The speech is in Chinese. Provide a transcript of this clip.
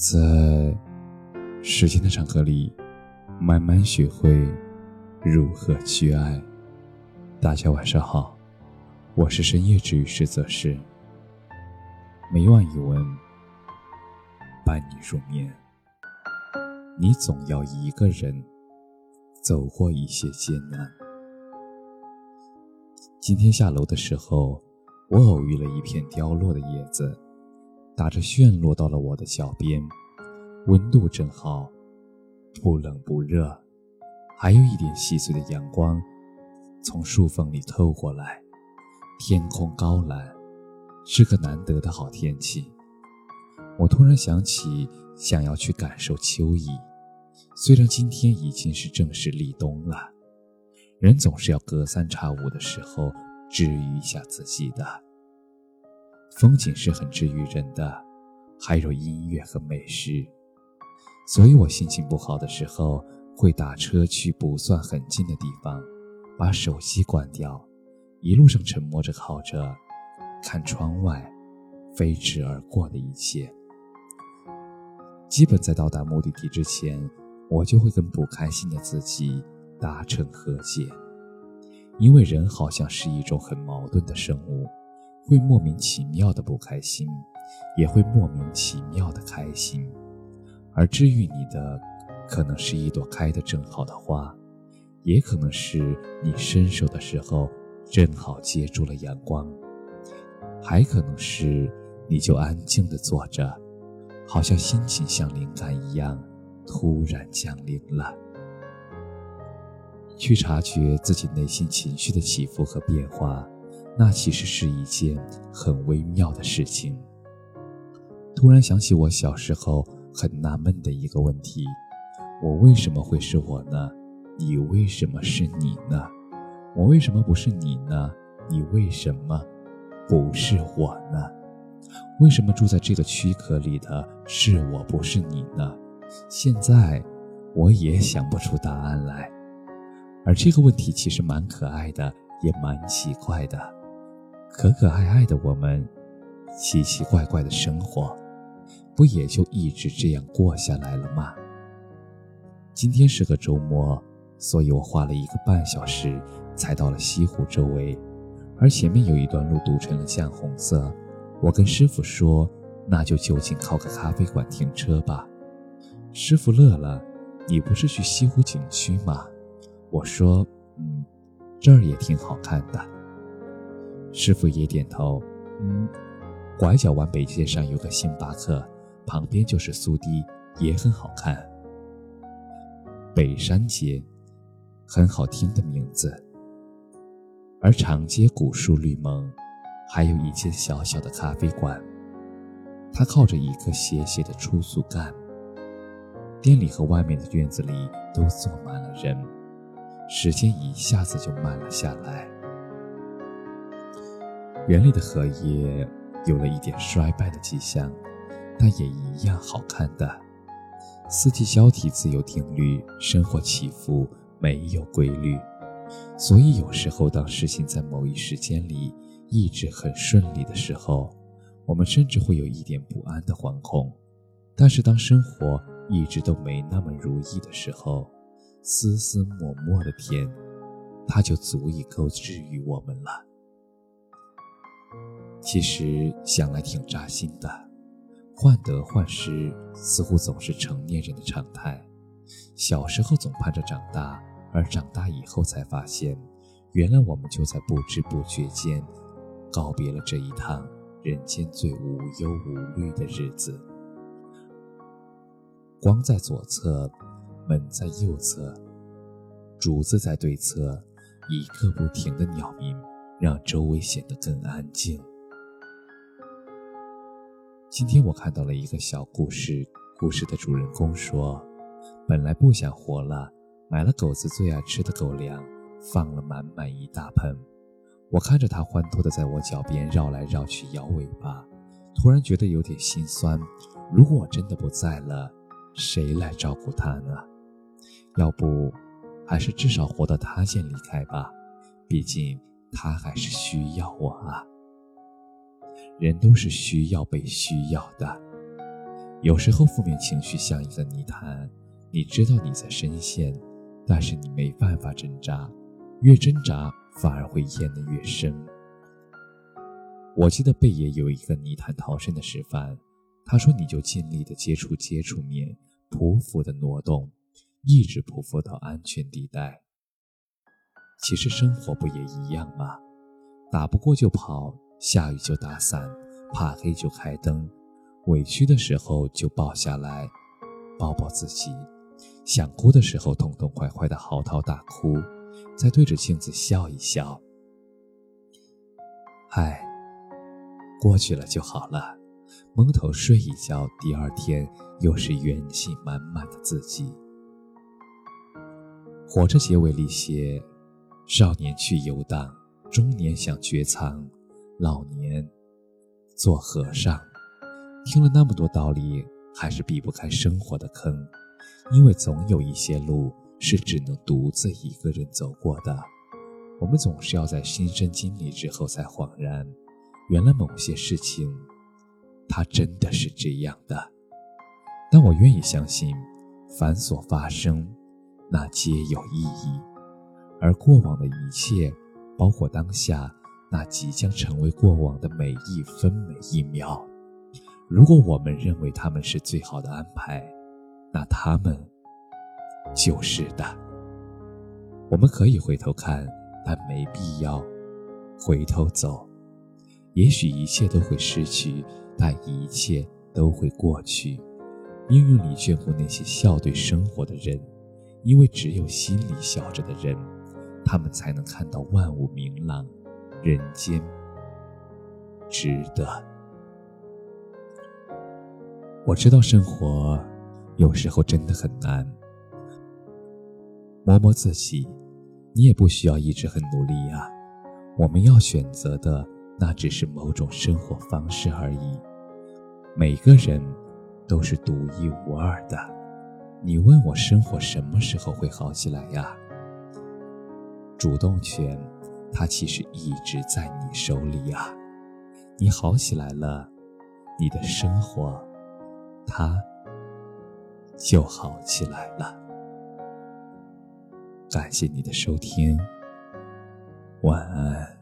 在时间的长河里，慢慢学会如何去爱。大家晚上好，我是深夜治愈师泽是。每晚一文伴你入眠。你总要一个人走过一些艰难。今天下楼的时候，我偶遇了一片凋落的叶子。打着旋落到了我的脚边，温度正好，不冷不热，还有一点细碎的阳光从树缝里透过来，天空高蓝，是个难得的好天气。我突然想起想要去感受秋意，虽然今天已经是正式立冬了，人总是要隔三差五的时候治愈一下自己的。风景是很治愈人的，还有音乐和美食，所以我心情不好的时候会打车去不算很近的地方，把手机关掉，一路上沉默着靠着，看窗外飞驰而过的一切。基本在到达目的地之前，我就会跟不开心的自己达成和解，因为人好像是一种很矛盾的生物。会莫名其妙的不开心，也会莫名其妙的开心，而治愈你的，可能是一朵开得正好的花，也可能是你伸手的时候正好接住了阳光，还可能是你就安静的坐着，好像心情像灵感一样突然降临了。去察觉自己内心情绪的起伏和变化。那其实是一件很微妙的事情。突然想起我小时候很纳闷的一个问题：我为什么会是我呢？你为什么是你呢？我为什么不是你呢？你为什么不是我呢？为什么住在这个躯壳里的是我不是你呢？现在我也想不出答案来。而这个问题其实蛮可爱的，也蛮奇怪的。可可爱爱的我们，奇奇怪怪的生活，不也就一直这样过下来了吗？今天是个周末，所以我花了一个半小时才到了西湖周围，而前面有一段路堵成了酱红色。我跟师傅说：“那就就近靠个咖啡馆停车吧。”师傅乐了：“你不是去西湖景区吗？”我说：“嗯，这儿也挺好看的。”师傅也点头，嗯，拐角弯北街上有个星巴克，旁边就是苏堤，也很好看。北山街，很好听的名字。而长街古树绿萌，还有一间小小的咖啡馆，它靠着一棵斜斜的粗树干。店里和外面的院子里都坐满了人，时间一下子就慢了下来。园里的荷叶有了一点衰败的迹象，但也一样好看的。四季交替，自有定律；生活起伏，没有规律。所以有时候，当事情在某一时间里一直很顺利的时候，我们甚至会有一点不安的惶恐。但是当生活一直都没那么如意的时候，丝丝默默的甜，它就足以够治愈我们了。其实想来挺扎心的，患得患失似乎总是成年人的常态。小时候总盼着长大，而长大以后才发现，原来我们就在不知不觉间告别了这一趟人间最无忧无虑的日子。光在左侧，门在右侧，竹子在对侧，一刻不停的鸟鸣，让周围显得更安静。今天我看到了一个小故事，故事的主人公说：“本来不想活了，买了狗子最爱吃的狗粮，放了满满一大盆。我看着它欢脱的在我脚边绕来绕去摇尾巴，突然觉得有点心酸。如果我真的不在了，谁来照顾它呢？要不，还是至少活到它先离开吧，毕竟它还是需要我啊。”人都是需要被需要的，有时候负面情绪像一个泥潭，你知道你在深陷，但是你没办法挣扎，越挣扎反而会陷得越深。我记得贝爷有一个泥潭逃生的示范，他说：“你就尽力的接触接触面，匍匐的挪动，一直匍匐到安全地带。”其实生活不也一样吗？打不过就跑，下雨就打伞，怕黑就开灯，委屈的时候就抱下来，抱抱自己，想哭的时候痛痛快快的嚎啕大哭，再对着镜子笑一笑。唉。过去了就好了，蒙头睡一觉，第二天又是元气满满的自己。活着结尾里写：少年去游荡，中年想绝藏，老年做和尚。听了那么多道理，还是避不开生活的坑，因为总有一些路是只能独自一个人走过的。我们总是要在亲身经历之后才恍然。原来某些事情，它真的是这样的。但我愿意相信，凡所发生，那皆有意义。而过往的一切，包括当下那即将成为过往的每一分每一秒，如果我们认为他们是最好的安排，那他们就是的。我们可以回头看，但没必要回头走。也许一切都会失去，但一切都会过去。命运里眷顾那些笑对生活的人，因为只有心里笑着的人，他们才能看到万物明朗，人间值得。我知道生活有时候真的很难，摸摸自己，你也不需要一直很努力呀。我们要选择的。那只是某种生活方式而已。每个人都是独一无二的。你问我生活什么时候会好起来呀？主动权，它其实一直在你手里啊。你好起来了，你的生活，它就好起来了。感谢你的收听，晚安。